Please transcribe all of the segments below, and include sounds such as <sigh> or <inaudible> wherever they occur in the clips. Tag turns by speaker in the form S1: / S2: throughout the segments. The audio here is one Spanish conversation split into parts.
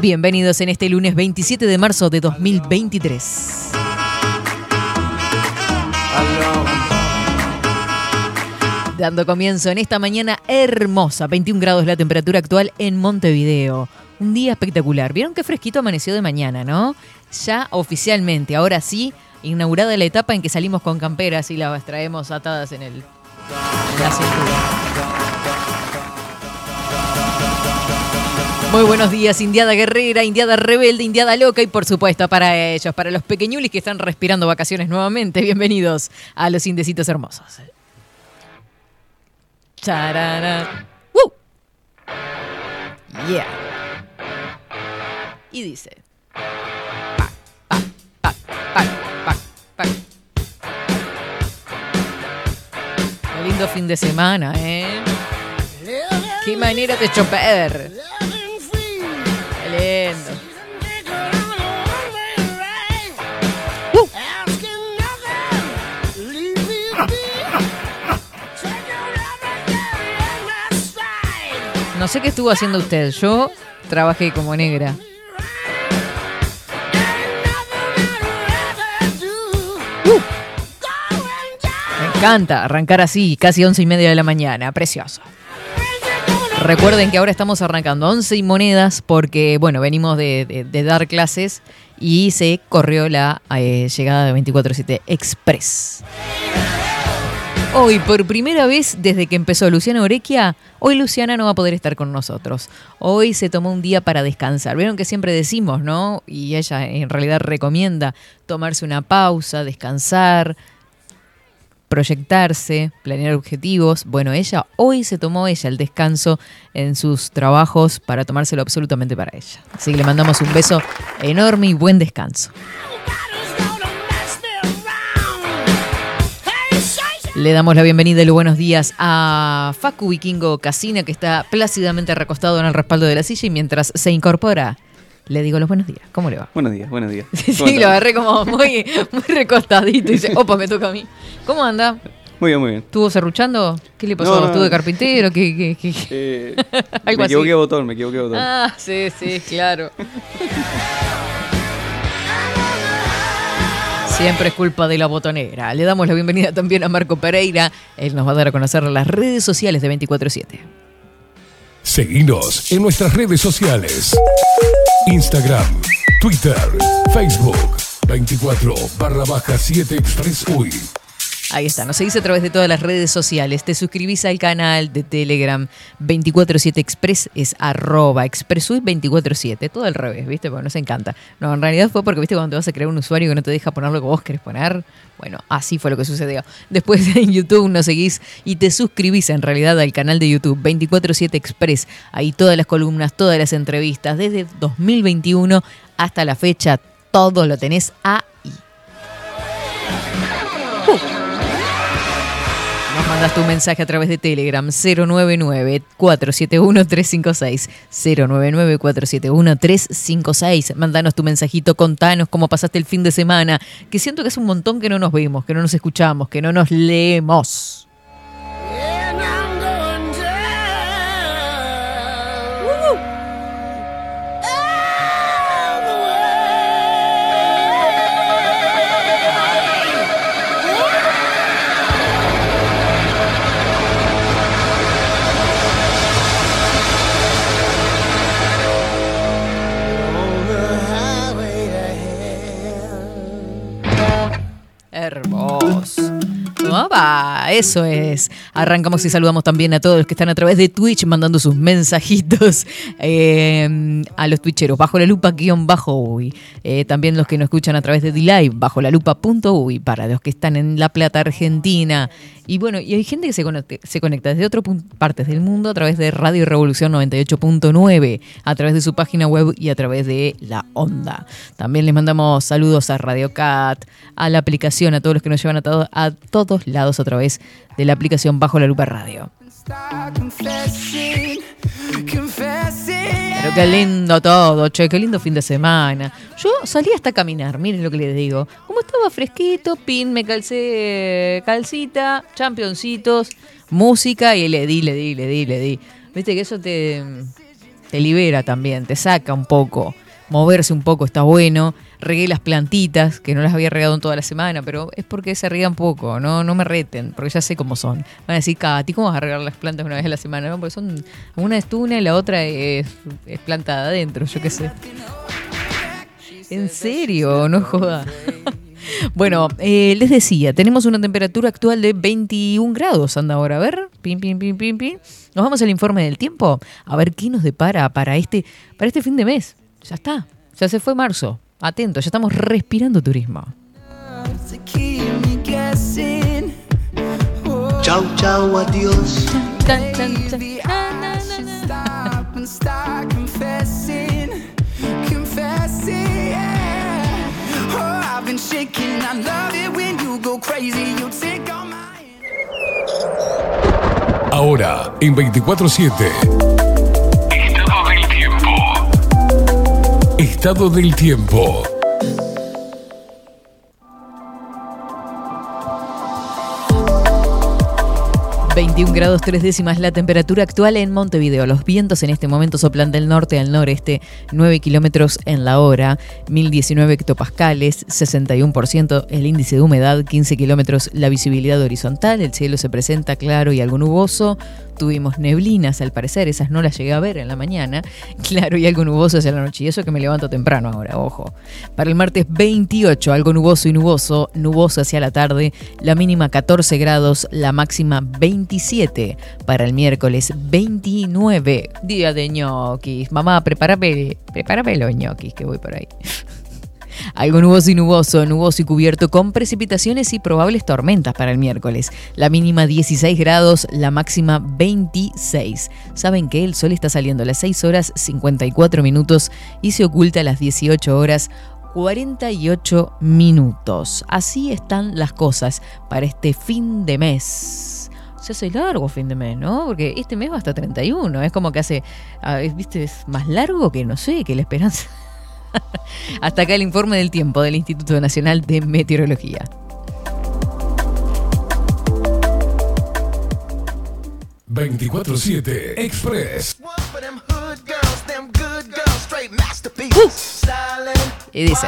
S1: Bienvenidos en este lunes 27 de marzo de 2023. Dando comienzo en esta mañana hermosa, 21 grados la temperatura actual en Montevideo. Un día espectacular. ¿Vieron qué fresquito amaneció de mañana, no? Ya oficialmente, ahora sí, inaugurada la etapa en que salimos con camperas y las traemos atadas en, el. Muy buenos días, Indiada Guerrera, Indiada Rebelde, Indiada Loca y por supuesto para ellos, para los pequeñulis que están respirando vacaciones nuevamente. Bienvenidos a los Indecitos Hermosos. Charara. ¡Woo! Yeah. Y dice. Qué lindo fin de semana, ¿eh? Qué manera de choper. No sé qué estuvo haciendo usted. Yo trabajé como negra. Me encanta arrancar así, casi once y media de la mañana. Precioso. Recuerden que ahora estamos arrancando 11 y monedas porque, bueno, venimos de dar clases y se corrió la eh, llegada de 24-7 Express. Hoy, por primera vez desde que empezó Luciana Orequia, hoy Luciana no va a poder estar con nosotros. Hoy se tomó un día para descansar. Vieron que siempre decimos, ¿no? Y ella en realidad recomienda tomarse una pausa, descansar, proyectarse, planear objetivos. Bueno, ella hoy se tomó ella el descanso en sus trabajos para tomárselo absolutamente para ella. Así que le mandamos un beso enorme y buen descanso. Le damos la bienvenida y los buenos días a Facu Vikingo Casina, que está plácidamente recostado en el respaldo de la silla y mientras se incorpora, le digo los buenos días. ¿Cómo le va?
S2: Buenos días, buenos días. <laughs>
S1: Sí,
S2: ¿Cómo
S1: lo agarré como muy, muy recostadito y dice, opa, me toca a mí. ¿Cómo anda?
S2: Muy bien, muy bien.
S1: ¿Estuvo serruchando? ¿Qué le pasó?
S2: No, no,
S1: ¿Estuvo de carpintero? ¿Qué, qué, qué? <laughs>
S2: Eh, <laughs>
S1: Algo
S2: me equivoqué botón, me equivoqué botón.
S1: Ah, sí, sí, claro. Siempre es culpa de la botonera. Le damos la bienvenida también a Marco Pereira. Él nos va a dar a conocer las redes sociales de 24-7.
S3: Seguinos en nuestras redes sociales. Instagram, Twitter, Facebook, 24 barra baja 7 Express UI.
S1: Ahí está, nos seguís a través de todas las redes sociales, te suscribís al canal de Telegram 247 Express, es arroba expressuit 247, todo al revés, ¿viste? Porque nos encanta. No, en realidad fue porque, ¿viste? Cuando te vas a crear un usuario que no te deja poner lo que vos querés poner, bueno, así fue lo que sucedió. Después <laughs> en YouTube nos seguís y te suscribís en realidad al canal de YouTube 247 Express, ahí todas las columnas, todas las entrevistas, desde 2021 hasta la fecha, todo lo tenés ahí. Mandas tu mensaje a través de Telegram 099-471-356. 099-471-356. Mandanos tu mensajito, contanos cómo pasaste el fin de semana. Que siento que es un montón que no nos vemos, que no nos escuchamos, que no nos leemos. Eso es. Arrancamos y saludamos también a todos los que están a través de Twitch mandando sus mensajitos <laughs> eh, a los twitcheros. Bajo la lupa guion bajo uy. Eh, también los que nos escuchan a través de D-Live, bajo la lupa punto uy. Para los que están en La Plata, Argentina. Y bueno, y hay gente que se conecta, desde otras partes del mundo a través de Radio Revolución 98.9, a través de su página web y a través de la onda. También les mandamos saludos a Radio Cat, a la aplicación, a todos los que nos llevan a, a todos lados a través de la aplicación Bajo la Lupa Radio. Pero qué lindo todo, che, qué lindo fin de semana. Yo salí hasta caminar, miren lo que les digo. Como estaba fresquito, pin, me calcé calcita, championcitos, música y le di, le di, le di, le di. Viste que eso te, te libera también, te saca un poco moverse un poco está bueno. Regué las plantitas, que no las había regado en toda la semana, pero es porque se riegan poco, no, no me reten, porque ya sé cómo son. Van a decir, Katy, ¿cómo vas a regar las plantas una vez a la semana? No, porque son, una es tuna y la otra es, es plantada adentro, yo qué sé. En serio, no joda. <laughs> Bueno, eh, les decía, tenemos una temperatura actual de 21 grados. Anda ahora, a ver. Pim, pim, pim, pim, pim. Nos vamos al informe del tiempo. A ver qué nos depara para este, para este fin de mes. Ya está, ya se fue marzo. Atento, ya estamos respirando turismo.
S4: Chau, chau, adiós.
S3: Ahora, en 24-7. Estado del tiempo.
S1: 21 grados 3 décimas la temperatura actual en Montevideo. Los vientos en este momento soplan del norte al noreste, 9 kilómetros en la hora, 1019 hectopascales, 61% el índice de humedad, 15 kilómetros la visibilidad horizontal, el cielo se presenta claro y algo nuboso, tuvimos neblinas al parecer, esas no las llegué a ver en la mañana, <laughs> claro y algo nuboso hacia la noche, y eso que me levanto temprano ahora, ojo. Para el martes 28, algo nuboso y nuboso, nuboso hacia la tarde, la mínima 14 grados, la máxima 27. Para el miércoles 29, día de ñoquis. Mamá, prepárame, prepárame los ñoquis que voy por ahí. <laughs> Algo nuboso y nuboso, nuboso y cubierto con precipitaciones y probables tormentas para el miércoles. La mínima 16 grados, la máxima 26. Saben que el sol está saliendo a las 6 horas 54 minutos y se oculta a las 18 horas 48 minutos. Así están las cosas para este fin de mes. Se hace largo fin de mes, ¿no? Porque este mes va hasta 31. Es como que hace, ah, viste, es más largo que no sé, que la esperanza. <laughs> Hasta acá el informe del tiempo del Instituto Nacional de Meteorología.
S3: ...24-7 Express.
S1: Uh. y dice...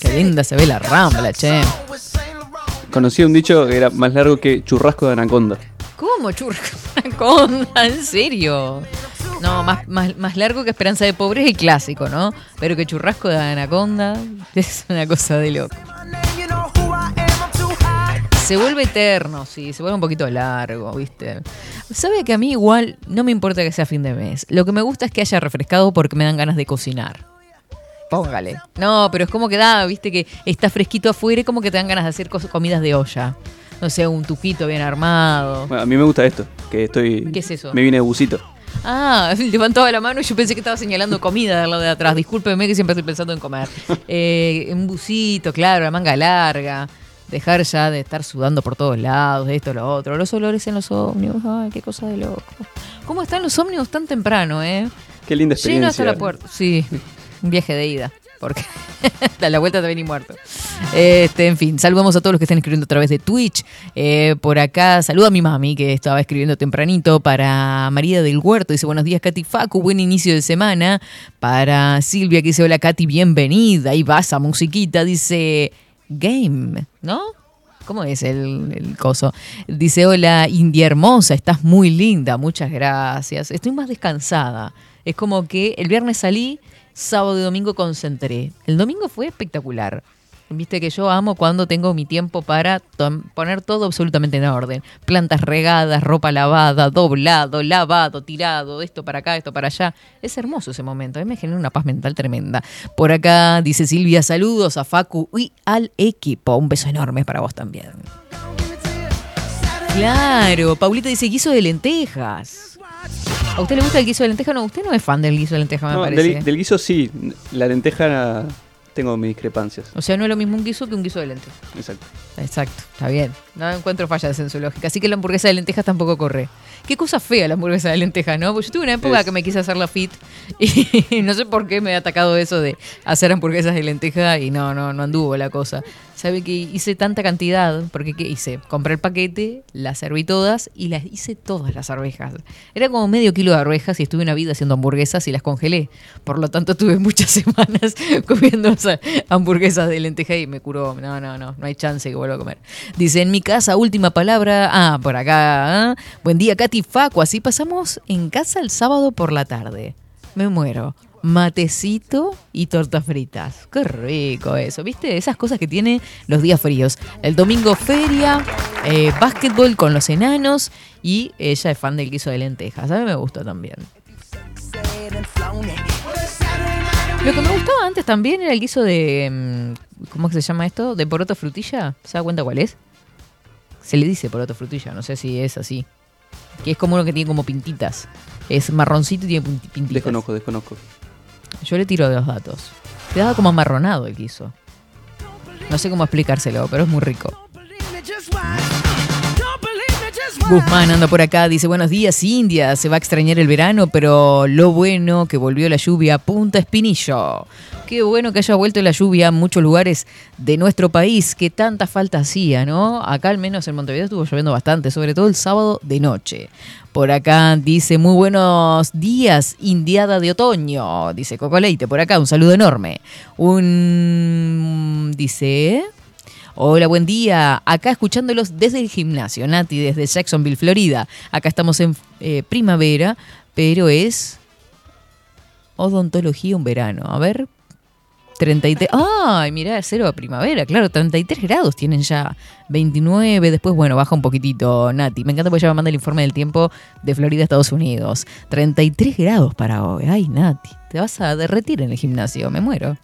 S1: Qué linda se ve la rambla, che.
S2: Conocí un dicho que era más largo que churrasco de anaconda.
S1: ¿Cómo churrasco de anaconda? ¿En serio? No, más, más, largo que Esperanza de Pobreza y clásico, ¿no? Pero que Churrasco de Anaconda <laughs> es una cosa de loco. Se vuelve eterno, sí, se vuelve un poquito largo, ¿viste? Sabe que a mí igual no me importa que sea fin de mes. Lo que me gusta es que haya refrescado porque me dan ganas de cocinar. Póngale. No, pero es como que da, viste, que está fresquito afuera y como que te dan ganas de hacer comidas de olla. No sé, un tuquito bien armado.
S2: Bueno, a mí me gusta esto, que estoy...
S1: ¿Qué es eso?
S2: Me viene de busito.
S1: Ah, <laughs> levantaba la mano y yo pensé que estaba señalando comida del lado de atrás. Discúlpeme que siempre estoy pensando en comer. <laughs> Eh, un busito, claro, la manga larga. Dejar ya de estar sudando por todos lados, esto, lo otro. Los olores en los ómnibus. Ay, qué cosa de loco. ¿Cómo están los ómnibus tan temprano, eh?
S2: Qué linda experiencia.
S1: Lleno hasta la puerta. Sí, <laughs> un viaje de ida porque <laughs> a la vuelta te vení muerto. Este, en fin, saludamos a todos los que están escribiendo a través de Twitch. Eh, por acá, saludo a mi mami que estaba escribiendo tempranito. Para María del Huerto, dice buenos días, Katy Facu, buen inicio de semana. Para Silvia que dice hola, Katy, bienvenida. Ahí vas a musiquita, dice game, ¿no? ¿Cómo es el, el, coso? Dice, hola, India hermosa, estás muy linda, muchas gracias. Estoy más descansada. Es como que el viernes salí sábado y domingo concentré. El domingo fue espectacular. Viste que yo amo cuando tengo mi tiempo para poner todo absolutamente en orden. Plantas regadas, ropa lavada, doblado, lavado, tirado, esto para acá, esto para allá. Es hermoso ese momento. A mí me genera una paz mental tremenda. Por acá dice Silvia, saludos a Facu y al equipo. Un beso enorme para vos también. Claro, Paulita dice guiso de lentejas. ¿A usted le gusta el guiso de lenteja? No, usted no es fan del guiso de lenteja, me
S2: No,
S1: parece.
S2: del, del guiso sí, la lenteja tengo mis discrepancias.
S1: O sea, no es lo mismo un guiso que un guiso de lentejas.
S2: Exacto.
S1: Exacto, está bien. No encuentro fallas en su lógica. Así que la hamburguesa de lentejas tampoco corre. Qué cosa fea la hamburguesa de lentejas, ¿no? Porque yo tuve una época
S2: Es-
S1: que me quise hacer la fit y <laughs> no sé por qué me ha atacado eso de hacer hamburguesas de lenteja y no, no, no anduvo la cosa. ¿Sabe que hice tanta cantidad? Porque ¿qué hice? Compré el paquete, las serví todas y las hice todas las arvejas. Era como medio kilo de arvejas y estuve una vida haciendo hamburguesas y las congelé. Por lo tanto, tuve muchas <laughs> semanas comiendo esas hamburguesas de lenteja y me curó. No, no, no, no hay chance que vuelva a comer. Dice, en mi casa, última palabra. Ah, por acá. ¿ah? Buen día, Katy Facu. Así pasamos en casa el sábado por la tarde. Me muero. Matecito y tortas fritas. Qué rico eso, ¿viste? Esas cosas que tiene los días fríos. El domingo feria, eh, básquetbol con los enanos y ella es fan del guiso de lentejas. A mí me gusta también. Lo que me gustaba antes también era el guiso de... mm, ¿Cómo es que se llama esto? ¿De poroto frutilla? ¿Se da cuenta cuál es? Se le dice poroto frutilla, no sé si es así. Que es como uno que tiene como pintitas. Es marroncito y tiene pinti- pintitas.
S2: Desconozco, desconozco.
S1: Yo le tiro de los datos. Quedaba como amarronado el guiso. No sé cómo explicárselo, pero es muy rico. Guzmán anda por acá, dice buenos días India, se va a extrañar el verano, pero lo bueno que volvió la lluvia Punta Espinillo. Qué bueno que haya vuelto la lluvia a muchos lugares de nuestro país, que tanta falta hacía, ¿no? Acá al menos en Montevideo estuvo lloviendo bastante, sobre todo el sábado de noche. Por acá dice muy buenos días, Indiada de otoño, dice Coco Leite, por acá un saludo enorme. Un dice Hola, buen día. Acá escuchándolos desde el gimnasio, Nati, desde Jacksonville, Florida. Acá estamos en eh, primavera, pero es odontología un verano. A ver. 33. ¡Ay, mirá, cero de primavera! Claro, 33 grados tienen ya. 29, después, bueno, baja un poquitito, Nati. Me encanta porque ella me manda el informe del tiempo de Florida, Estados Unidos. 33 grados para hoy. ¡Ay, Nati! Te vas a derretir en el gimnasio, me muero.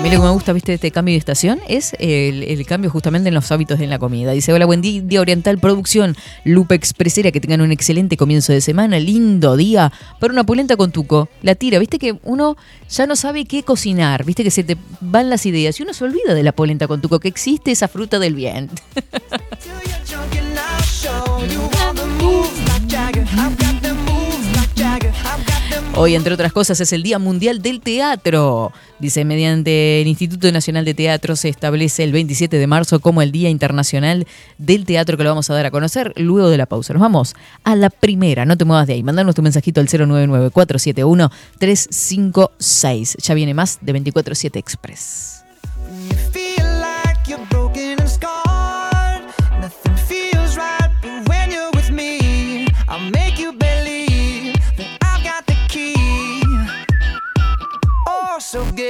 S1: A mí lo que me gusta, viste, este cambio de estación es el, cambio justamente en los hábitos de la comida. Dice, hola, buen día, Día Oriental Producción, Lupe Expresera, que tengan un excelente comienzo de semana, lindo día para una pulenta con tuco. La tira, viste que uno ya no sabe qué cocinar, viste que se te van las ideas y uno se olvida de la polenta con tuco, que existe esa fruta del bien. <laughs> Hoy, entre otras cosas, es el Día Mundial del Teatro. Dice, mediante el Instituto Nacional de Teatro se establece el 27 de marzo como el Día Internacional del Teatro que lo vamos a dar a conocer luego de la pausa. Nos vamos a la primera, no te muevas de ahí. Mandanos tu mensajito al 099-471-356. Ya viene más de 24-7 Express.
S5: so good.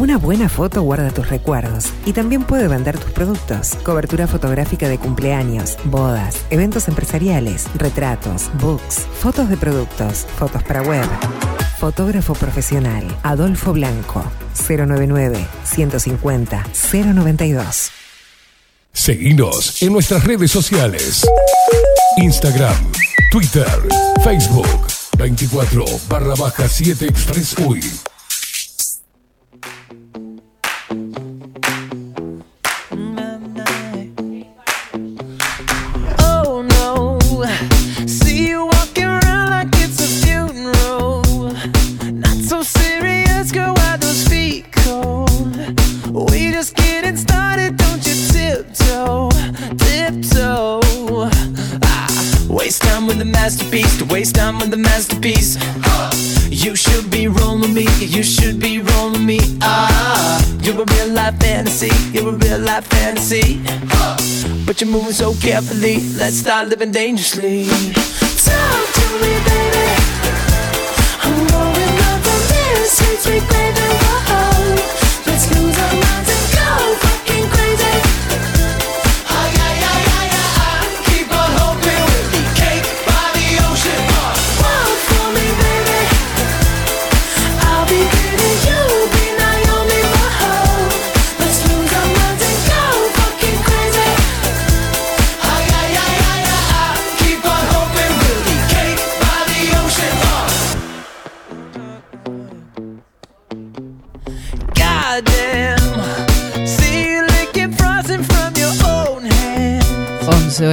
S6: Una buena foto guarda tus recuerdos y también puede vender tus productos. Cobertura fotográfica de cumpleaños, bodas, eventos empresariales, retratos, books, fotos de productos, fotos para web. Fotógrafo profesional, Adolfo Blanco, 099 150 092.
S3: Seguinos en nuestras redes sociales. Instagram, Twitter, Facebook, 24 barra baja 7 Express UI.
S7: Masterpiece. You should be rolling me, you should be rolling me. Ah, you're a real life fantasy, you're a real life fantasy. But you're moving so carefully. Let's start living dangerously. Talk to me,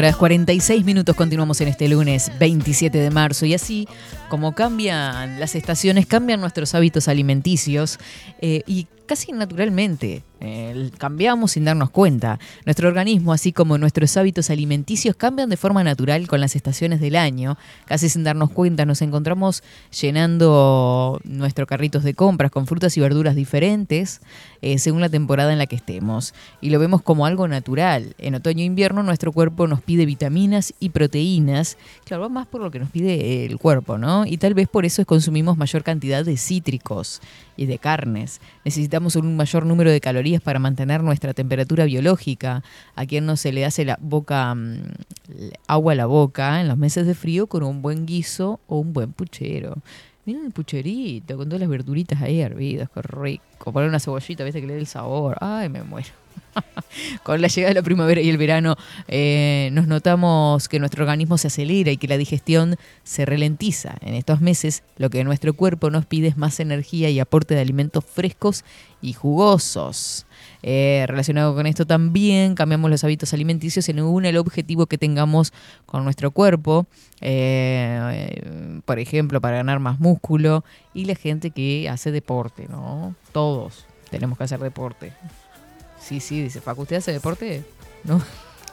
S1: horas 46 minutos continuamos en este lunes 27 de marzo y así como cambian las estaciones, cambian nuestros hábitos alimenticios eh, y casi naturalmente. Eh, cambiamos sin darnos cuenta. Nuestro organismo, así como nuestros hábitos alimenticios, cambian de forma natural con las estaciones del año. Casi sin darnos cuenta nos encontramos llenando nuestros carritos de compras con frutas y verduras diferentes eh, según la temporada en la que estemos. Y lo vemos como algo natural. En otoño e invierno nuestro cuerpo nos pide vitaminas y proteínas. Claro, va más por lo que nos pide el cuerpo, ¿no? Y tal vez por eso consumimos mayor cantidad de cítricos y de carnes. Necesitamos un mayor número de calorías para mantener nuestra temperatura biológica. A quien no se le hace la boca mm, agua a la boca en los meses de frío con un buen guiso o un buen puchero. Miren el pucherito con todas las verduritas ahí hervidas, qué rico. Poner una cebollita, ¿viste? Que le dé el sabor. Ay, me muero. <laughs> Con la llegada de la primavera y el verano eh, nos notamos que nuestro organismo se acelera y que la digestión se ralentiza. En estos meses lo que nuestro cuerpo nos pide es más energía y aporte de alimentos frescos y jugosos. Eh, relacionado con esto también cambiamos los hábitos alimenticios según el objetivo que tengamos con nuestro cuerpo, eh, por ejemplo, para ganar más músculo y la gente que hace deporte, ¿no? Todos tenemos que hacer deporte. Sí, sí, dice Facu, ¿usted hace deporte? No.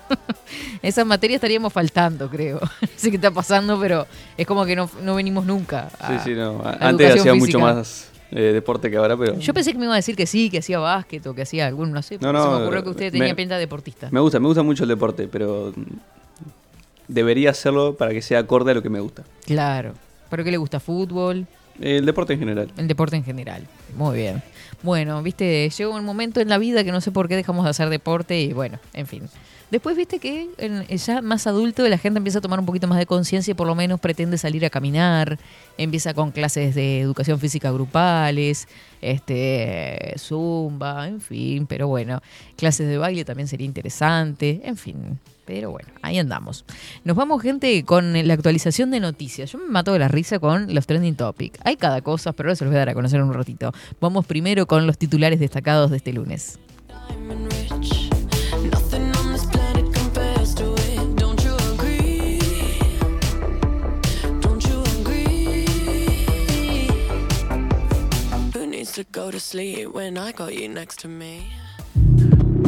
S1: <laughs> Esa materia estaríamos faltando, creo. <laughs> No sé qué está pasando, pero es como que no, no venimos nunca. a-
S2: Sí, sí, no.
S1: a
S2: Antes hacía mucho más eh, deporte que ahora, pero.
S1: Yo pensé que me iba a decir que sí, que hacía básquet o que hacía algún, no sé.
S2: No,
S1: porque se
S2: no,
S1: me ocurrió que usted
S2: me-
S1: tenía pinta de deportista.
S2: Me gusta, me gusta mucho el deporte, pero debería hacerlo para que sea acorde a lo que me gusta.
S1: Claro. ¿Pero qué le gusta? ¿Fútbol?
S2: El deporte en general.
S1: El deporte en general. Muy bien. Bueno, viste, llega un momento en la vida que no sé por qué dejamos de hacer deporte y bueno, en fin. Después viste que en- ya más adulto la gente empieza a tomar un poquito más de conciencia y por lo menos pretende salir a caminar, empieza con clases de educación física grupales, este zumba, en fin, pero bueno, clases de baile también sería interesante, en fin. Pero bueno, ahí andamos. Nos vamos, gente, con la actualización de noticias. Yo me mato de la risa con los trending topics. Hay cada cosa, pero ahora se los voy a dar a conocer un ratito. Vamos primero con los titulares destacados de este lunes.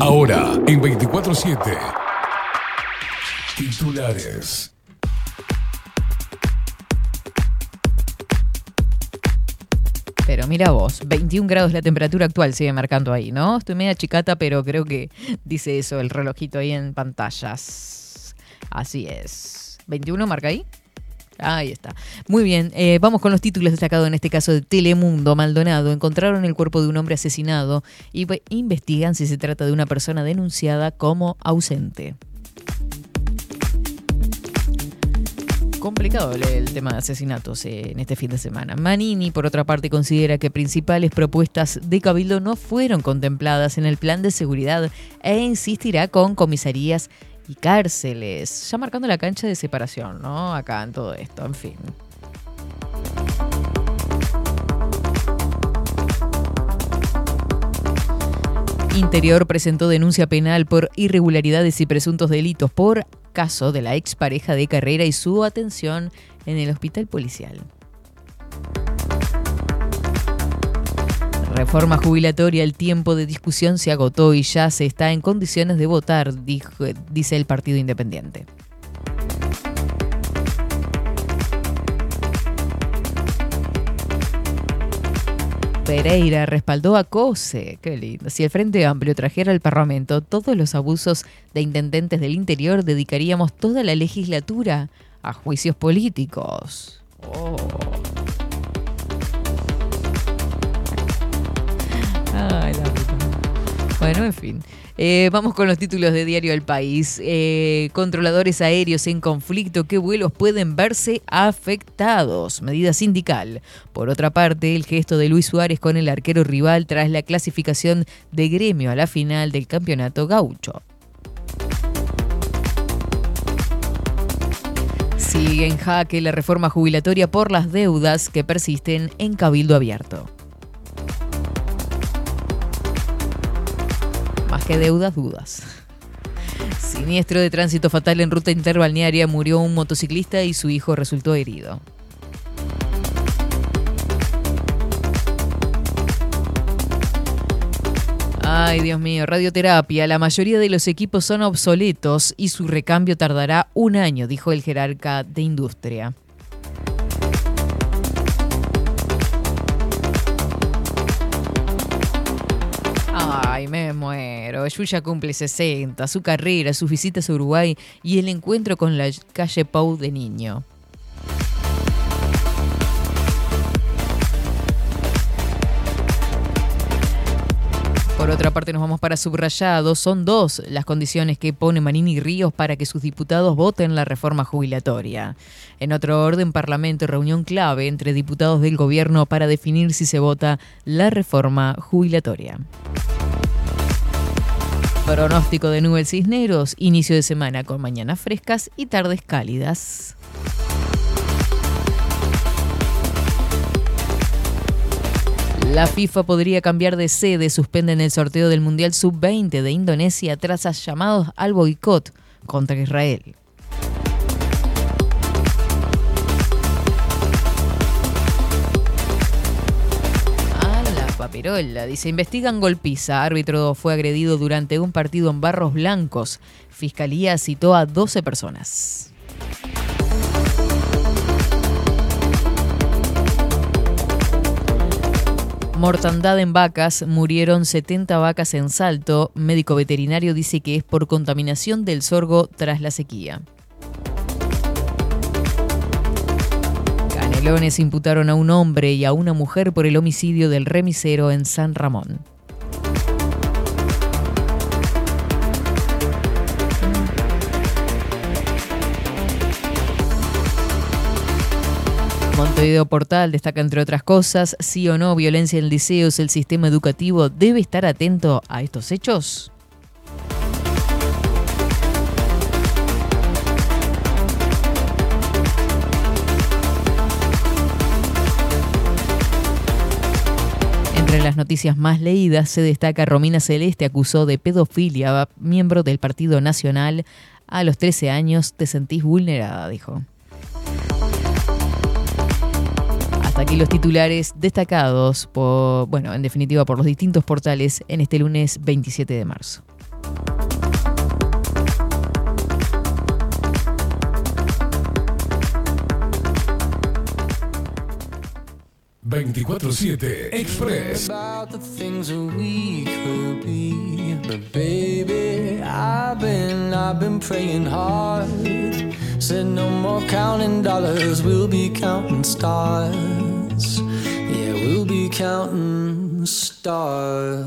S3: Ahora, en 24-7. Titulares.
S1: Pero mira vos, 21 grados la temperatura actual sigue marcando ahí, ¿no? Estoy media chicata, pero creo que dice eso el relojito ahí en pantallas. Así es. ¿21 marca ahí? Ahí está. Muy bien, eh, vamos con los títulos destacados en este caso de Telemundo. Maldonado encontraron el cuerpo de un hombre asesinado y ve- investigan si se trata de una persona denunciada como ausente. Complicado el, el tema de asesinatos eh, en este fin de semana. Manini, por otra parte, considera que principales propuestas de Cabildo no fueron contempladas en el plan de seguridad e insistirá con comisarías y cárceles, ya marcando la cancha de separación, ¿no? Acá en todo esto, en fin. Interior presentó denuncia penal por irregularidades y presuntos delitos por caso de la expareja de carrera y su atención en el hospital policial. Reforma jubilatoria, el tiempo de discusión se agotó y ya se está en condiciones de votar, dice el Partido Independiente. Pereira respaldó a COSE. Qué lindo. Si el Frente Amplio trajera al Parlamento todos los abusos de intendentes del interior, dedicaríamos toda la legislatura a juicios políticos. Oh. Bueno, en fin. Eh, vamos con los títulos de Diario El País. Eh, controladores aéreos en conflicto, ¿qué vuelos pueden verse afectados? Medida sindical. Por otra parte, el gesto de Luis Suárez con el arquero rival tras la clasificación de gremio a la final del campeonato gaucho. Sigue en jaque la reforma jubilatoria por las deudas que persisten en Cabildo Abierto. Más que deudas, dudas. Siniestro de tránsito fatal en ruta interbalnearia murió un motociclista y su hijo resultó herido. Ay, Dios mío, radioterapia. La mayoría de los equipos son obsoletos y su recambio tardará un año, dijo el jerarca de industria. Ay, me muero. Yuya cumple 60, su carrera, sus visitas a Uruguay y el encuentro con la calle Pau de niño. Por otra parte, nos vamos para subrayado. Son dos las condiciones que pone Manini Ríos para que sus diputados voten la reforma jubilatoria. En otro orden, Parlamento, reunión clave entre diputados del gobierno para definir si se vota la reforma jubilatoria. Pronóstico de nubes cisneros, inicio de semana con mañanas frescas y tardes cálidas. La FIFA podría cambiar de sede, suspenden el sorteo del Mundial Sub-20 de Indonesia tras llamados al boicot contra Israel. La paperola, dice, investigan golpiza. Árbitro fue agredido durante un partido en Barros Blancos. Fiscalía citó a 12 personas. Mortandad en vacas, murieron 70 vacas en Salto. Médico veterinario dice que es por contaminación del sorgo tras la sequía. Canelones imputaron a un hombre y a una mujer por el homicidio del remisero en San Ramón. Montevideo Portal destaca, entre otras cosas, sí o no violencia en liceos, el sistema educativo debe estar atento a estos hechos. Entre las noticias más leídas se destaca Romina Celeste acusó de pedofilia a miembro del Partido Nacional. A los 13 años te sentís vulnerada, dijo. Hasta aquí los titulares destacados por, bueno, en definitiva por los distintos portales en este lunes 27 de marzo.
S3: ...24-7 Express.
S7: about the things that we could be. But baby, I've been, I've been praying hard. Said no more counting dollars, we'll be counting stars. Yeah, we'll be counting stars.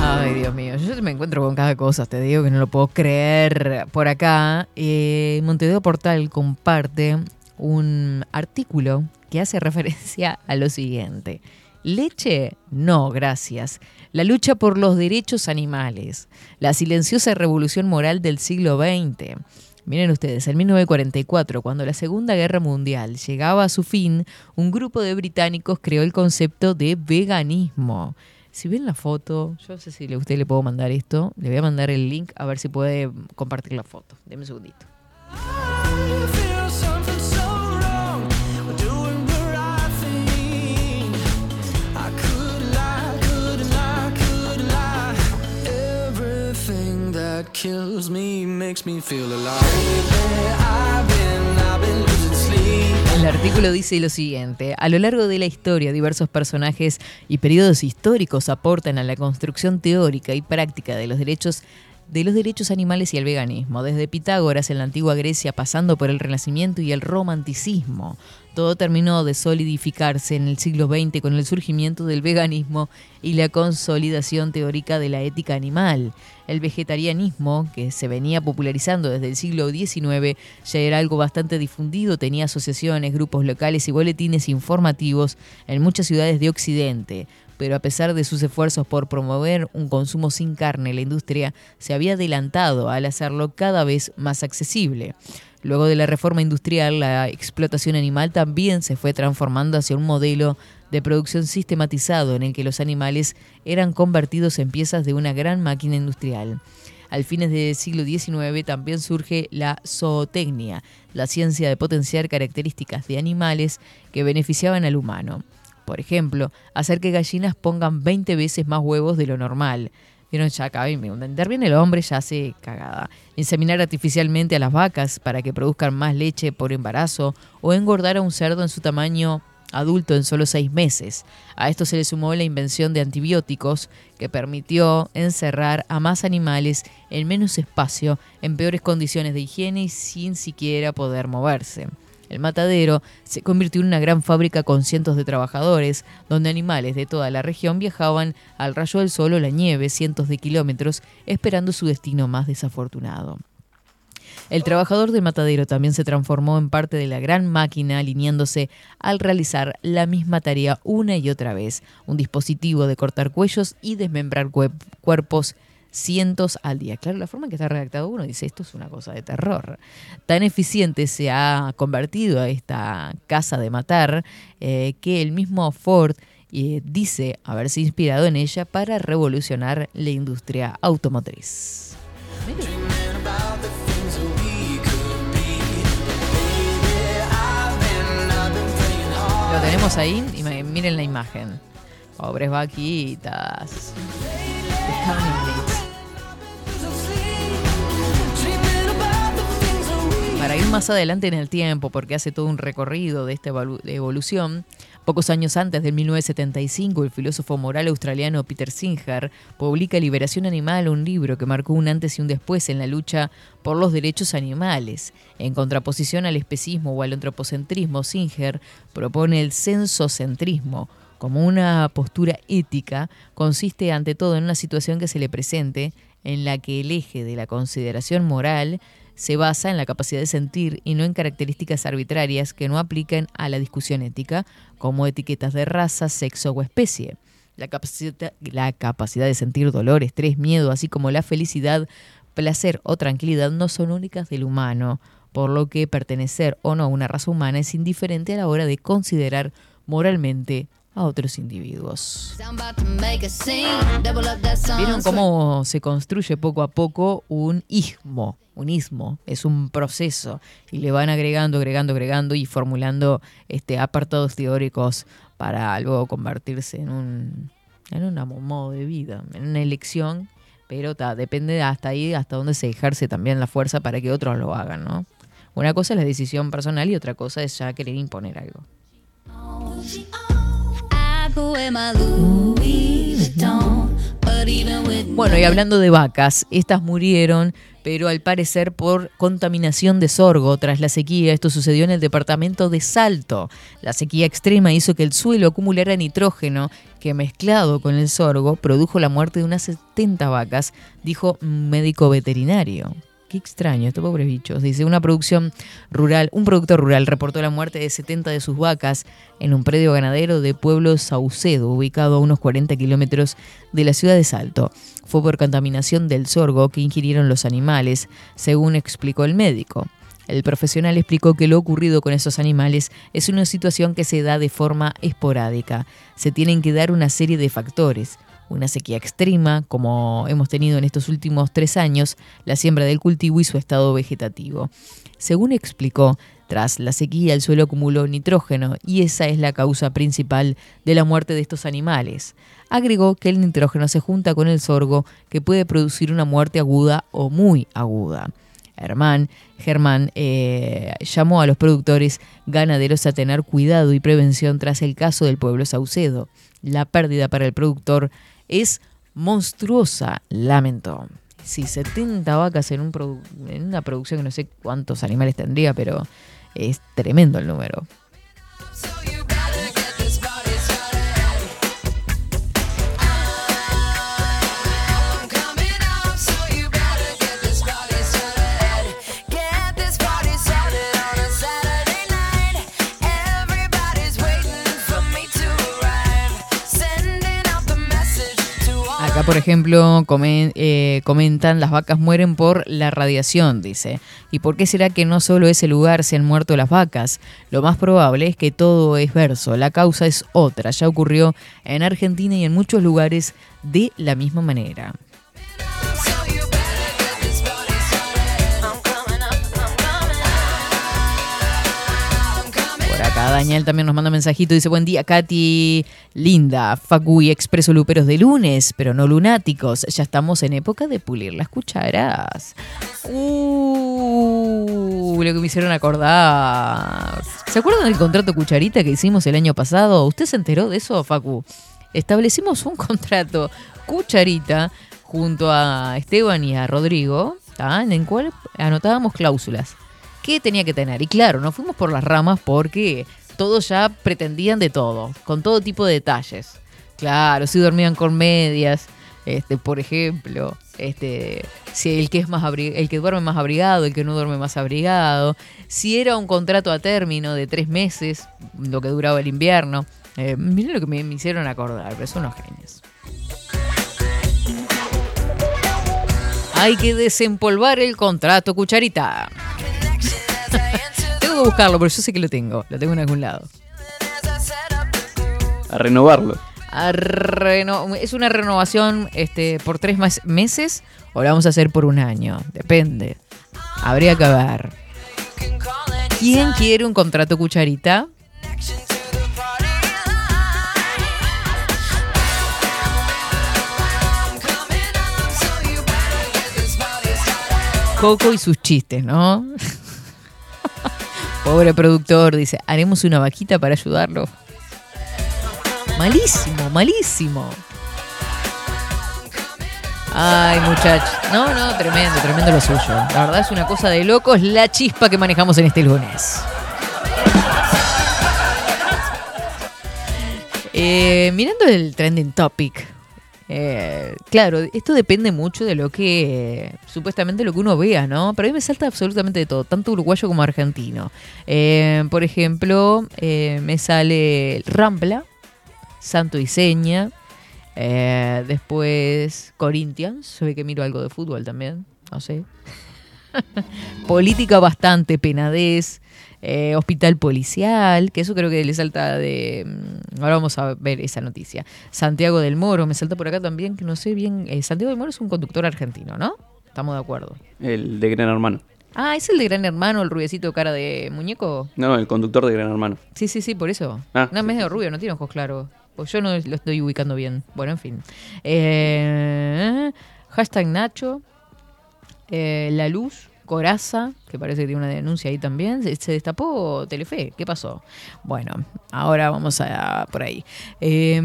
S1: Ay, Dios mío, yo me encuentro con cada cosa, te digo que no lo puedo creer. Por acá, eh, Montevideo Portal comparte un artículo que hace <laughs> referencia a lo siguiente. Leche, no, gracias. La lucha por los derechos animales. La silenciosa revolución moral del siglo XX. Miren ustedes, en 1944, cuando la Segunda Guerra Mundial llegaba a su fin, un grupo de británicos creó el concepto de veganismo. Si ven la foto, yo no sé si a usted le puedo mandar esto, le voy a mandar el link a ver si puede compartir la foto. Deme un segundito.
S7: That kills me makes me feel alive. Baby, I've been, I've been losing sleep.
S1: El artículo dice lo siguiente, a lo largo de la historia diversos personajes y periodos históricos aportan a la construcción teórica y práctica de los derechos de los derechos animales y el veganismo, desde Pitágoras en la antigua Grecia pasando por el Renacimiento y el Romanticismo. Todo terminó de solidificarse en el siglo XX con el surgimiento del veganismo y la consolidación teórica de la ética animal. El vegetarianismo, que se venía popularizando desde el siglo XIX, ya era algo bastante difundido, tenía asociaciones, grupos locales y boletines informativos en muchas ciudades de Occidente pero a pesar de sus esfuerzos por promover un consumo sin carne, la industria se había adelantado al hacerlo cada vez más accesible. Luego de la reforma industrial, la explotación animal también se fue transformando hacia un modelo de producción sistematizado en el que los animales eran convertidos en piezas de una gran máquina industrial. Al fines del siglo XIX también surge la zootecnia, la ciencia de potenciar características de animales que beneficiaban al humano. Por ejemplo, hacer que gallinas pongan 20 veces más huevos de lo normal. Vieron ya acá, interviene el hombre ya hace cagada. Inseminar artificialmente a las vacas para que produzcan más leche por embarazo o engordar a un cerdo en su tamaño adulto en solo seis meses. A esto se le sumó la invención de antibióticos que permitió encerrar a más animales en menos espacio, en peores condiciones de higiene y sin siquiera poder moverse. El matadero se convirtió en una gran fábrica con cientos de trabajadores, donde animales de toda la región viajaban al rayo del sol o la nieve cientos de kilómetros esperando su destino más desafortunado. El trabajador del matadero también se transformó en parte de la gran máquina alineándose al realizar la misma tarea una y otra vez, un dispositivo de cortar cuellos y desmembrar cuerpos cientos al día. Claro, la forma en que está redactado uno dice, esto es una cosa de terror. Tan eficiente se ha convertido a esta casa de matar eh, que el mismo Ford eh, dice haberse inspirado en ella para revolucionar la industria automotriz. Lo tenemos ahí y miren la imagen. Pobres vaquitas. Para ir más adelante en el tiempo, porque hace todo un recorrido de esta evolución, pocos años antes del 1975, el filósofo moral australiano Peter Singer publica Liberación Animal, un libro que marcó un antes y un después en la lucha por los derechos animales. En contraposición al especismo o al antropocentrismo, Singer propone el sensocentrismo, como una postura ética, consiste ante todo en una situación que se le presente en la que el eje de la consideración moral se basa en la capacidad de sentir y no en características arbitrarias que no apliquen a la discusión ética, como etiquetas de raza, sexo o especie. La capacidad, la capacidad de sentir dolor, estrés, miedo, así como la felicidad, placer o tranquilidad no son únicas del humano, por lo que pertenecer o no a una raza humana es indiferente a la hora de considerar moralmente a otros individuos. ¿Vieron cómo se construye poco a poco un ismo? Un ismo es un proceso y le van agregando, agregando, agregando y formulando este, apartados teóricos para luego convertirse en un, en un modo de vida, en una elección, pero depende hasta ahí, hasta dónde se ejerce también la fuerza para que otros lo hagan, ¿no? Una cosa es la decisión personal y otra cosa es ya querer imponer algo. Bueno, y hablando de vacas, estas murieron, pero al parecer por contaminación de sorgo tras la sequía. Esto sucedió en el departamento de Salto. La sequía extrema hizo que el suelo acumulara nitrógeno que mezclado con el sorgo produjo la muerte de unas 70 vacas, dijo un médico veterinario. Qué extraño, estos pobres bichos. Dice, una producción rural, un productor rural reportó la muerte de 70 de sus vacas en un predio ganadero de Pueblo Saucedo, ubicado a unos 40 kilómetros de la ciudad de Salto. Fue por contaminación del sorgo que ingirieron los animales, según explicó el médico. El profesional explicó que lo ocurrido con esos animales es una situación que se da de forma esporádica. Se tienen que dar una serie de factores una sequía extrema, como hemos tenido en estos últimos tres años, la siembra del cultivo y su estado vegetativo. Según explicó, tras la sequía el suelo acumuló nitrógeno y esa es la causa principal de la muerte de estos animales. Agregó que el nitrógeno se junta con el sorgo que puede producir una muerte aguda o muy aguda. Germán, Germán eh, llamó a los productores ganaderos a tener cuidado y prevención tras el caso del pueblo Saucedo. La pérdida para el productor es monstruosa, lamentó. Sí, 70 vacas en una producción que no sé cuántos animales tendría, pero es tremendo el número. Por ejemplo, eh, comentan las vacas mueren por la radiación, dice. ¿Y por qué será que no solo ese lugar se han muerto las vacas? Lo más probable es que todo es verso. La causa es otra. Ya ocurrió en Argentina y en muchos lugares de la misma manera. Acá Daniel también nos manda un mensajito. Dice, buen día, Katy. Linda, Facu y Expreso Luperos de lunes, pero no lunáticos. Ya estamos en época de pulir las cucharas. Uh, lo que me hicieron acordar. ¿Se acuerdan del contrato cucharita que hicimos el año pasado? ¿Usted se enteró de eso, Facu? Establecimos un <laughs> contrato cucharita junto a Esteban y a Rodrigo, ¿tá? en el cual anotábamos cláusulas. ¿Qué tenía que tener? Y claro, nos fuimos por las ramas porque todos ya pretendían de todo, con todo tipo de detalles. Claro, si dormían con medias, este, por ejemplo, este, si el que es más el que duerme más abrigado, el que no duerme más abrigado, si era un contrato a término de tres meses, lo que duraba el invierno. Eh, miren lo que me, me hicieron acordar, pero son unos genios. Hay que desempolvar el contrato, cucharita. <laughs> tengo que buscarlo, pero yo sé que lo tengo. Lo tengo en algún lado.
S2: A renovarlo.
S1: A reno- es una renovación este, por tres mas- meses o la vamos a hacer por un año. Depende. Habría que ver. ¿Quién quiere un contrato cucharita? Coco y sus chistes, ¿no? <laughs> Pobre productor, dice, haremos una vaquita para ayudarlo. Malísimo, malísimo. Ay, muchachos. No, no, tremendo, tremendo lo suyo. La verdad es una cosa de locos la chispa que manejamos en este lunes. Eh, mirando el trending topic, eh, claro, esto depende mucho de lo que, supuestamente lo que uno vea, ¿no? Pero a mí me salta absolutamente de todo, tanto uruguayo como argentino. Eh, por ejemplo, eh, me sale Rampla, Santo y Seña, después Corinthians, se ve que miro algo de fútbol también, no sé. <laughs> Política bastante, penadez, eh, hospital policial, que eso creo que le salta de... mm, Ahora vamos a ver esa noticia. Santiago del Moro, me salta por acá también, que no sé bien... eh, Santiago del Moro es un conductor argentino, ¿no? Estamos de acuerdo.
S2: El de Gran Hermano.
S1: Ah, ¿es el de Gran Hermano, el rubiecito cara de muñeco?
S2: No, el conductor de Gran Hermano.
S1: Sí, sí, sí, por eso.
S2: Ah,
S1: no, es medio rubio, no tiene ojos claros. Pues yo no lo estoy ubicando bien. Bueno, en fin. Eh, hashtag Nacho. eh, la Luz. Coraza, que parece que tiene una denuncia ahí también. Se, destapó Telefe. ¿Qué pasó? Bueno, ahora vamos a por ahí. Eh,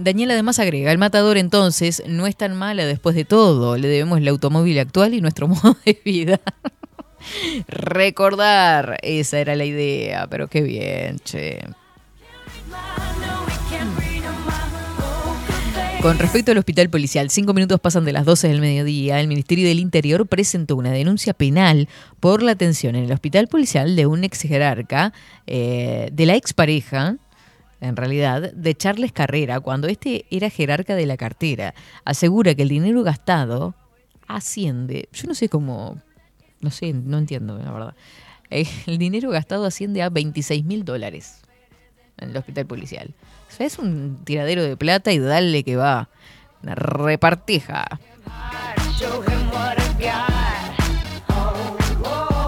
S1: Daniel además agrega, el matador entonces no es tan mala después de todo. Le debemos el automóvil actual y nuestro <laughs> modo de vida. Recordar, esa era la idea, pero qué bien, che. Con respecto al hospital policial, cinco minutos pasan de las 12 del mediodía. El Ministerio del Interior presentó una denuncia penal por la atención en el hospital policial de un ex jerarca, eh, de la expareja, en realidad, de Charles Carrera, cuando este era jerarca de la cartera. Asegura que el dinero gastado asciende. Yo no sé cómo. No sé, no entiendo, la verdad. Eh, El dinero gastado asciende a 26 mil dólares en el hospital policial. Es un tiradero de plata y dale que va. Una repartija.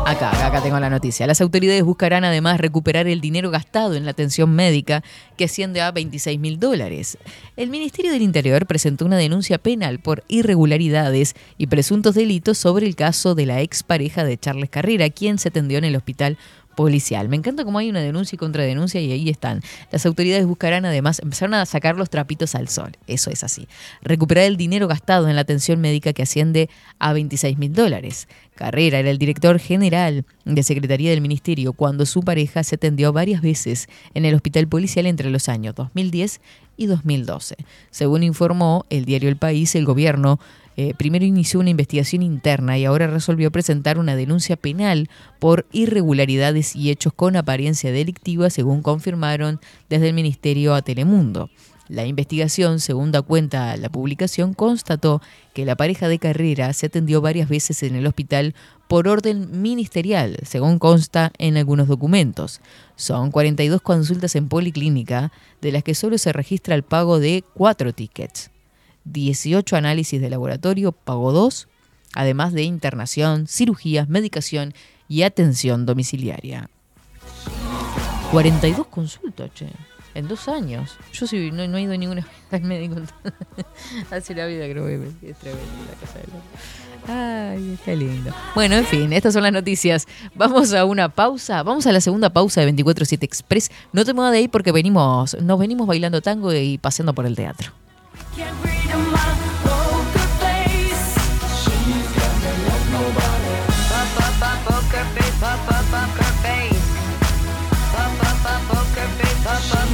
S1: Acá, acá, acá tengo la noticia. Las autoridades buscarán además recuperar el dinero gastado en la atención médica, que asciende a 26 mil dólares. El Ministerio del Interior presentó una denuncia penal por irregularidades y presuntos delitos sobre el caso de la expareja de Charles Carrera, quien se atendió en el hospital policial. Me encanta cómo hay una denuncia y contradenuncia y ahí están. Las autoridades buscarán además, empezaron a sacar los trapitos al sol, eso es así. Recuperar el dinero gastado en la atención médica que asciende a 26 mil dólares. Carrera era el director general de Secretaría del Ministerio cuando su pareja se atendió varias veces en el hospital policial entre los años 2010 y 2012. Según informó el diario El País, el gobierno eh, primero inició una investigación interna y ahora resolvió presentar una denuncia penal por irregularidades y hechos con apariencia delictiva, según confirmaron desde el Ministerio a Telemundo. La investigación, según da cuenta la publicación, constató que la pareja de carrera se atendió varias veces en el hospital por orden ministerial, según consta en algunos documentos. Son 42 consultas en policlínica, de las que solo se registra el pago de cuatro tickets. 18 análisis de laboratorio, pago 2, además de internación, cirugías, medicación y atención domiciliaria. 42 consultas, che. En dos años. Yo sí, no, no he ido a ninguna <laughs> al médico. <laughs> Hace la vida creo que es tremendo la casa de los- Ay, qué lindo. Bueno, en fin, estas son las noticias. Vamos a una pausa. Vamos a la segunda pausa de 24-7 Express. No te muevas de ahí porque venimos, nos venimos bailando tango y paseando por el teatro.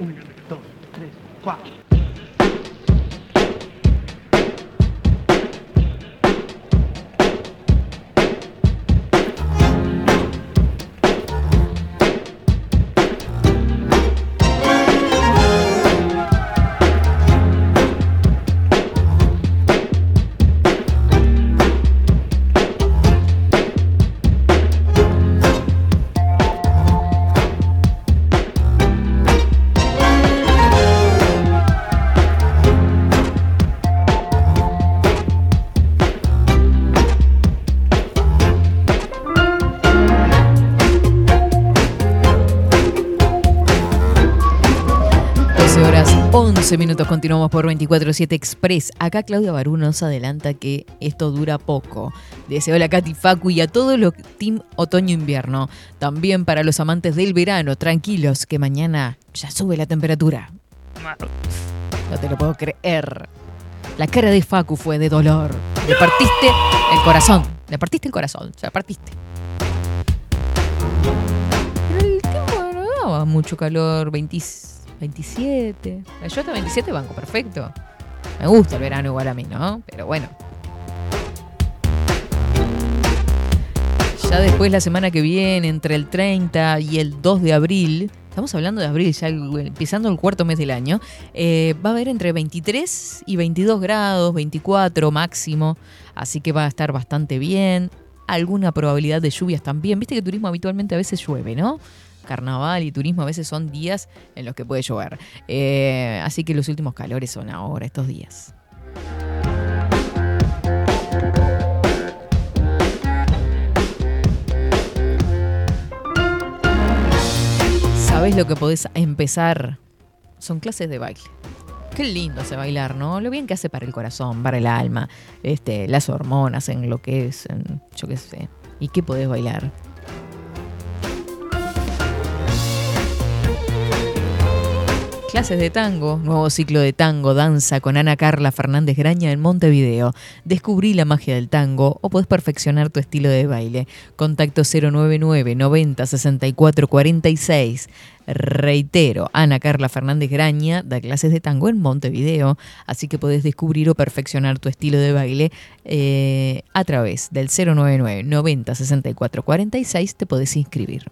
S1: 1, 2, 3, 4. 12 minutos continuamos por 24-7 Express. Acá Claudia Barú nos adelanta que esto dura poco. Deseo a Katy Facu y a todos los Team Otoño-Invierno. También para los amantes del verano, tranquilos, que mañana ya sube la temperatura. No te lo puedo creer. La cara de Facu fue de dolor. Le partiste el corazón. Le partiste el corazón. O sea, partiste. Pero el tiempo no daba mucho calor, 26 27. Yo hasta 27 banco, perfecto. Me gusta el verano igual a mí, ¿no? Pero bueno. Ya después la semana que viene, entre el 30 y el 2 de abril, estamos hablando de abril, ya empezando el cuarto mes del año, eh, va a haber entre 23 y 22 grados, 24 máximo, así que va a estar bastante bien. Alguna probabilidad de lluvias también. Viste que turismo habitualmente a veces llueve, ¿no? Carnaval y turismo a veces son días en los que puede llover. Eh, así que los últimos calores son ahora, estos días. ¿Sabes lo que podés empezar? Son clases de baile. Qué lindo hace bailar, ¿no? Lo bien que hace para el corazón, para el alma, este, las hormonas, en lo que es, en- yo qué sé. ¿Y qué podés bailar? Clases de tango, nuevo ciclo de tango, danza con Ana Carla Fernández Graña en Montevideo. Descubrí la magia del tango o podés perfeccionar tu estilo de baile. Contacto 099 90 64 46. Reitero, Ana Carla Fernández Graña da clases de tango en Montevideo, así que podés descubrir o perfeccionar tu estilo de baile eh, a través del 099 90 64 46. Te podés inscribir.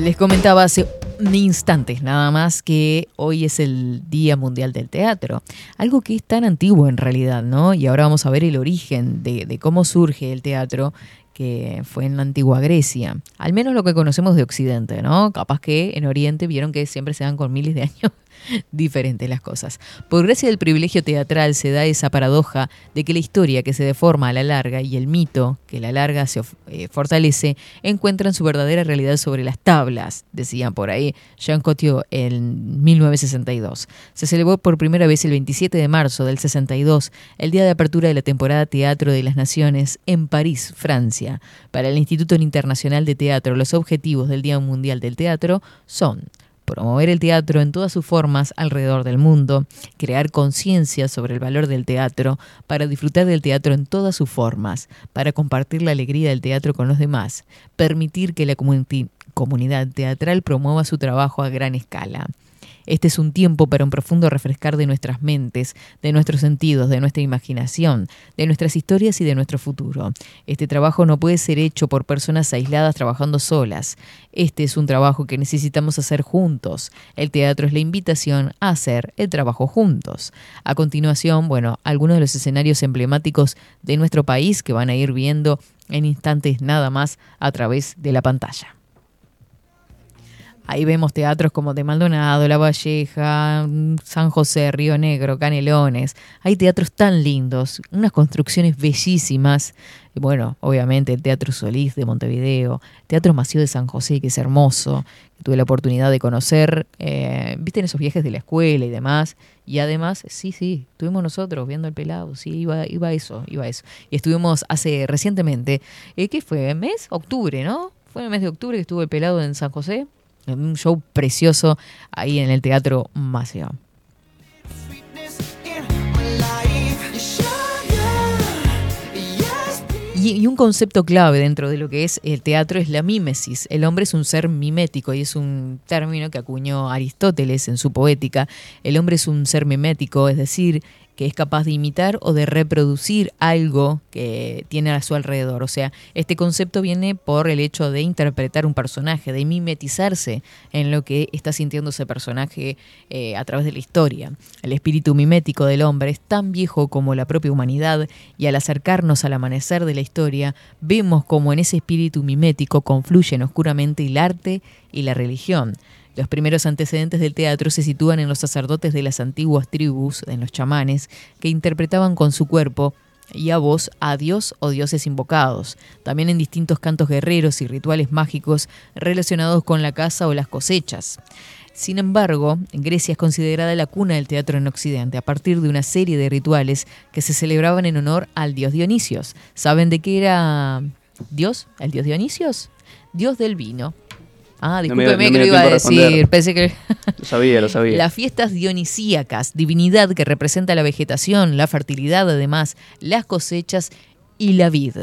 S1: Les comentaba hace instantes nada más que hoy es el Día Mundial del Teatro, algo que es tan antiguo en realidad, ¿no? Y ahora vamos a ver el origen de, de cómo surge el teatro que fue en la antigua Grecia, al menos lo que conocemos de Occidente, ¿no? Capaz que en Oriente vieron que siempre se dan con miles de años diferentes las cosas. Por gracia del privilegio teatral se da esa paradoja de que la historia que se deforma a la larga y el mito que a la larga se eh, fortalece encuentran su verdadera realidad sobre las tablas, decían por ahí Jean Cottier en 1962. Se celebró por primera vez el 27 de marzo del 62, el día de apertura de la temporada Teatro de las Naciones en París, Francia. Para el Instituto Internacional de Teatro, los objetivos del Día Mundial del Teatro son promover el teatro en todas sus formas alrededor del mundo, crear conciencia sobre el valor del teatro, para disfrutar del teatro en todas sus formas, para compartir la alegría del teatro con los demás, permitir que la comuni- comunidad teatral promueva su trabajo a gran escala. Este es un tiempo para un profundo refrescar de nuestras mentes, de nuestros sentidos, de nuestra imaginación, de nuestras historias y de nuestro futuro. Este trabajo no puede ser hecho por personas aisladas trabajando solas. Este es un trabajo que necesitamos hacer juntos. El teatro es la invitación a hacer el trabajo juntos. A continuación, bueno, algunos de los escenarios emblemáticos de nuestro país que van a ir viendo en instantes nada más a través de la pantalla. Ahí vemos teatros como de Maldonado, La Valleja, San José, Río Negro, Canelones. Hay teatros tan lindos, unas construcciones bellísimas. Y bueno, obviamente el Teatro Solís de Montevideo, Teatro Mació de San José, que es hermoso. que Tuve la oportunidad de conocer, eh, viste en esos viajes de la escuela y demás. Y además, sí, sí, estuvimos nosotros viendo el pelado, sí, iba, iba eso, iba eso. Y estuvimos hace recientemente, eh, ¿qué fue? ¿Mes? Octubre, ¿no? Fue en el mes de octubre que estuvo el pelado en San José un show precioso ahí en el Teatro Maceo. Y, un concepto clave dentro de lo que es el teatro es la mímesis. El hombre es un ser mimético y es un término que acuñó Aristóteles en su poética. El hombre es un ser mimético, es decir, que es capaz de imitar o de reproducir algo que tiene a su alrededor. O sea, este concepto viene por el hecho de interpretar un personaje, de mimetizarse en lo que está sintiendo ese personaje eh, a través de la historia. El espíritu mimético del hombre es tan viejo como la propia humanidad y al acercarnos al amanecer de la historia, vemos como en ese espíritu mimético confluyen oscuramente el arte y la religión. Los primeros antecedentes del teatro se sitúan en los sacerdotes de las antiguas tribus, en los chamanes, que interpretaban con su cuerpo y a voz a Dios o dioses invocados, también en distintos cantos guerreros y rituales mágicos relacionados con la caza o las cosechas. Sin embargo, Grecia es considerada la cuna del teatro en Occidente a partir de una serie de rituales que se celebraban en honor al dios Dionisios. ¿Saben de qué era Dios? ¿El dios Dionisios? Dios del vino. Ah,
S2: No me-
S1: discúlpeme
S2: no me
S1: que lo iba a decir. Pensé que...
S2: Lo sabía, lo sabía.
S1: Las fiestas dionisíacas, divinidad que representa la vegetación, la fertilidad además, las cosechas y la vid.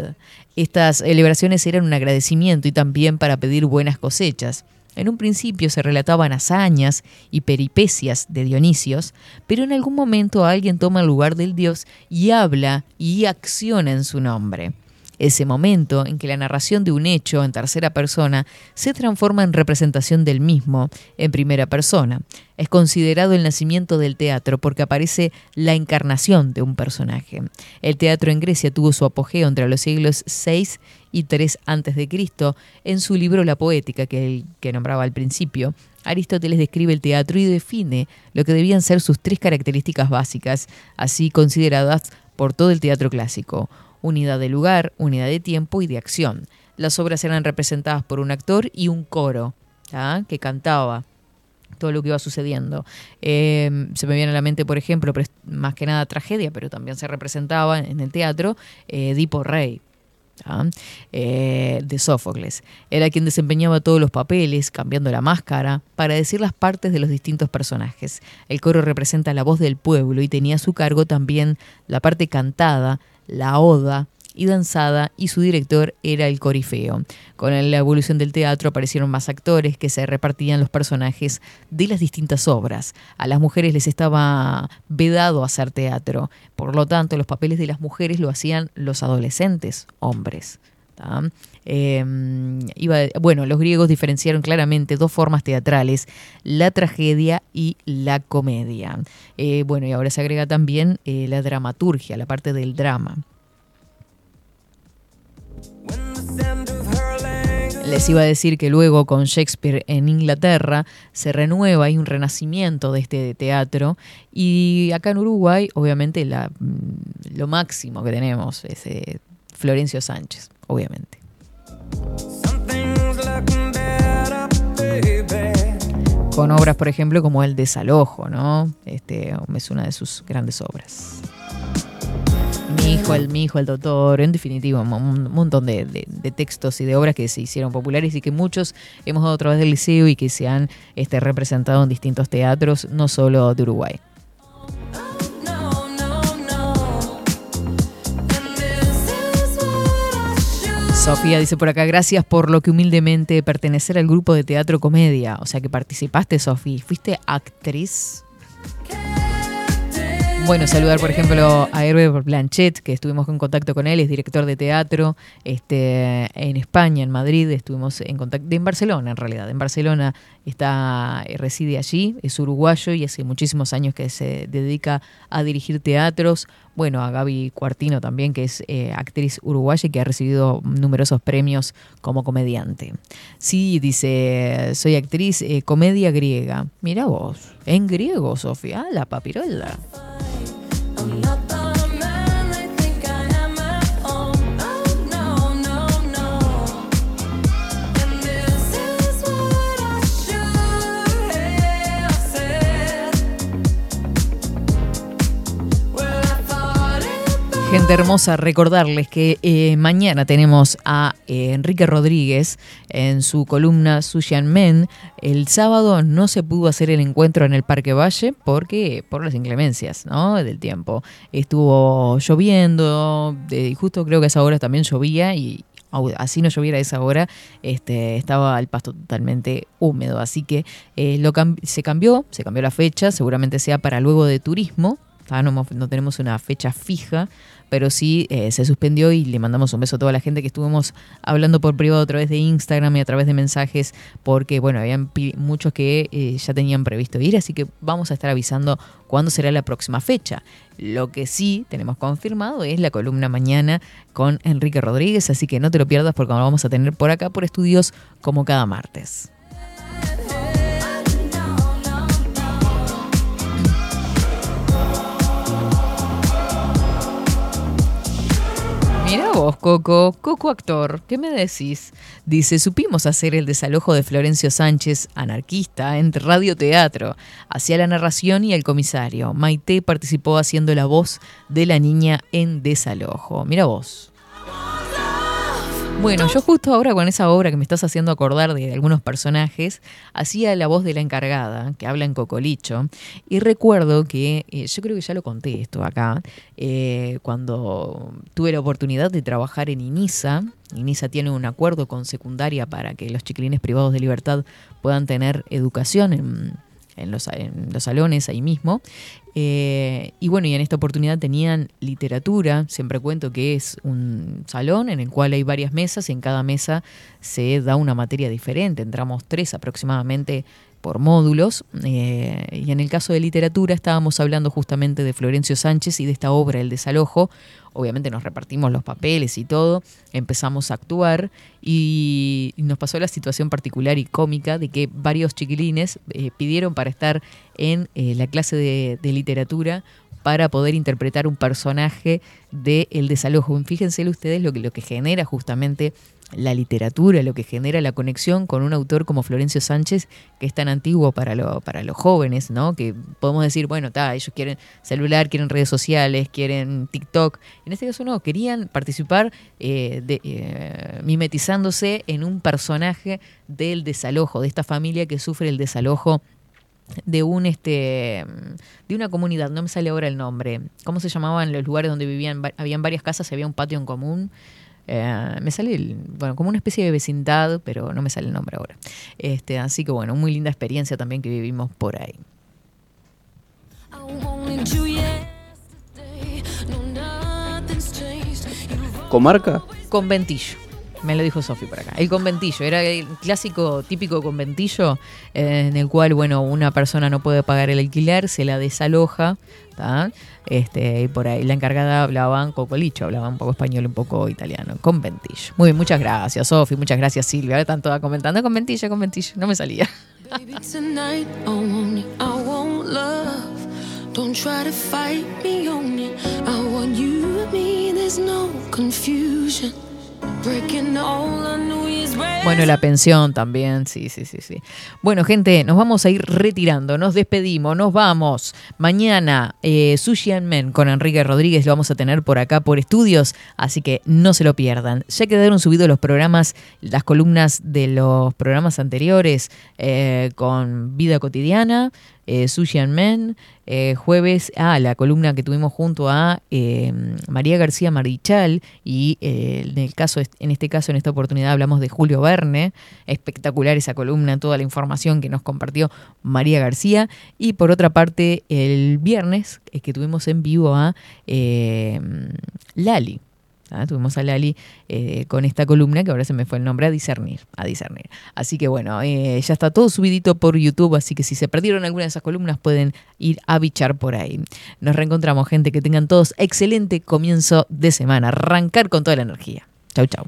S1: Estas celebraciones eran un agradecimiento y también para pedir buenas cosechas. En un principio se relataban hazañas y peripecias de Dionisios, pero en algún momento alguien toma el lugar del dios y habla y acciona en su nombre. Ese momento en que la narración de un hecho en tercera persona se transforma en representación del mismo en primera persona. Es considerado el nacimiento del teatro porque aparece la encarnación de un personaje. El teatro en Grecia tuvo su apogeo entre los siglos 6 y 3 a.C. En su libro La Poética, que, el, que nombraba al principio, Aristóteles describe el teatro y define lo que debían ser sus tres características básicas, así consideradas por todo el teatro clásico unidad de lugar, unidad de tiempo y de acción. Las obras eran representadas por un actor y un coro que cantaba todo lo que iba sucediendo. Eh, se me viene a la mente, por ejemplo, más que nada tragedia, pero también se representaba en el teatro eh, Edipo Rey. Eh, de Sófocles. Era quien desempeñaba todos los papeles, cambiando la máscara, para decir las partes de los distintos personajes. El coro representa la voz del pueblo y tenía a su cargo también la parte cantada, la oda y danzada y su director era el corifeo. Con la evolución del teatro aparecieron más actores que se repartían los personajes de las distintas obras. A las mujeres les estaba vedado hacer teatro, por lo tanto los papeles de las mujeres lo hacían los adolescentes, hombres. Eh, iba, bueno, los griegos diferenciaron claramente dos formas teatrales, la tragedia y la comedia. Eh, bueno, y ahora se agrega también eh, la dramaturgia, la parte del drama. Les iba a decir que luego con Shakespeare en Inglaterra se renueva, hay un renacimiento de este teatro y acá en Uruguay obviamente la, mm, lo máximo que tenemos es eh, Florencio Sánchez, obviamente. Con obras, por ejemplo, como El Desalojo, ¿no? Este es una de sus grandes obras. Mi hijo, el mi hijo, el doctor, en definitiva, un, montón de, de- de textos y de obras que se hicieron populares y que muchos hemos dado a través del liceo y que se han este, representado en distintos teatros, no solo de Uruguay. Sofía dice por acá, gracias por lo que humildemente pertenecer al grupo de teatro comedia. O sea que participaste, Sofía. ¿Fuiste actriz? Bueno, saludar por ejemplo a Hervé Blanchet, que estuvimos en contacto con él, es director de teatro este, en España, en Madrid, estuvimos en contacto, en Barcelona en realidad, en Barcelona está, eh, reside allí, es uruguayo y hace muchísimos años que se dedica a dirigir teatros. Bueno, a Gaby Cuartino también, que es eh, actriz uruguaya y que ha recibido numerosos premios como comediante. Sí, dice, soy actriz eh, comedia griega. Mira vos, en griego, Sofía, la papirola. Hermosa, recordarles que eh, mañana tenemos a eh, Enrique Rodríguez en su columna Sushan Men. El sábado no se pudo hacer el encuentro en el Parque Valle porque por las inclemencias ¿no? del tiempo. Estuvo lloviendo, justo creo que a esa hora también llovía y así no lloviera a esa hora, este, estaba el pasto totalmente húmedo. Así que eh, lo cam- se cambió, se cambió la fecha, seguramente sea para luego de turismo. Ah, no tenemos una fecha fija, pero sí eh, se suspendió y le mandamos un beso a toda la gente que estuvimos hablando por privado a través de Instagram y a través de mensajes, porque bueno, habían muchos que eh, ya tenían previsto ir, así que vamos a estar avisando cuándo será la próxima fecha. Lo que sí tenemos confirmado es la columna mañana con Enrique Rodríguez, así que no te lo pierdas porque lo vamos a tener por acá por estudios como cada martes. Mira vos, Coco, Coco actor, ¿qué me decís? Dice, supimos hacer el desalojo de Florencio Sánchez, anarquista, en Radio Teatro. Hacía la narración y el comisario. Maite participó haciendo la voz de la niña en desalojo. Mira vos. Bueno, yo justo ahora con esa obra que me estás haciendo acordar de algunos personajes, hacía la voz de la encargada, que habla en Cocolicho, y recuerdo que, eh, yo creo que ya lo conté esto acá, eh, cuando tuve la oportunidad de trabajar en INISA, INISA tiene un acuerdo con secundaria para que los chiquilines privados de libertad puedan tener educación en, en los, salones ahí mismo. Eh, y bueno, y en esta oportunidad tenían literatura. Siempre cuento que es un salón en el cual hay varias mesas y en cada mesa se da una materia diferente. Entramos tres aproximadamente por módulos. eh, y en el caso de literatura estábamos hablando justamente de Florencio Sánchez y de esta obra, El desalojo. Obviamente nos repartimos los papeles y todo, empezamos a actuar y nos pasó la situación particular y cómica de que varios chiquilines eh, pidieron para estar en eh, la clase de, de literatura para poder interpretar un personaje de El desalojo. Fíjense ustedes lo que, lo que genera justamente la literatura, lo que genera la conexión con un autor como Florencio Sánchez, que es tan antiguo para, para los jóvenes, ¿no? Que podemos decir, bueno, ta, ellos quieren celular, quieren redes sociales, quieren TikTok. En este caso no, querían participar eh, de, eh, mimetizándose en un personaje del desalojo, de esta familia que sufre el desalojo de un este de una comunidad, no me sale ahora el nombre. ¿Cómo se llamaban los lugares donde vivían? Habían varias casas y había un patio en común. Eh, me sale, el- bueno, como una especie de vecindad, pero no me sale el nombre ahora. Este, así que bueno, muy linda experiencia también que vivimos por ahí.
S2: ¿Comarca?
S1: Conventillo. Me lo dijo Sofi por acá. El conventillo. Era el clásico, típico conventillo eh, en el cual, bueno, una persona no puede pagar el alquiler, se la desaloja. ¿tá? Este, y por ahí la encargada hablaba un poco licho, hablaba un poco español, un poco italiano. Conventillo. Muy bien, muchas gracias, Sofi. Muchas gracias, Silvia. Ahora están todas comentando conventillo, conventillo. No me salía.
S5: I want. Don't try to fight me. I want you and me, there's no confusion. breaking all I knew
S1: Bueno, la pensión también, sí, sí, sí, sí. Bueno, gente, nos vamos a ir retirando, nos despedimos, nos vamos. Mañana, eh, Sushi and Men con Enrique Rodríguez lo vamos a tener por acá por estudios, así que no se lo pierdan. Ya quedaron subidos los programas, las columnas de los programas anteriores eh, con Vida Cotidiana, eh, Sushi and Men, eh, jueves, ah, la columna que tuvimos junto a eh, María García Marichal y eh, en el caso, en este caso, en esta oportunidad hablamos de Julio Verne, espectacular esa columna, toda la información que nos compartió María García y por otra parte el viernes es que tuvimos en vivo a eh, Lali. ¿ah? Tuvimos a Lali eh, con esta columna que ahora se me fue el nombre a discernir, a discernir. Así que bueno, eh, ya está todo subidito por YouTube, así que si se perdieron alguna de esas columnas pueden ir a bichar por ahí. Nos reencontramos, gente, que tengan todos excelente comienzo de semana, arrancar con toda la energía. Chau, chau.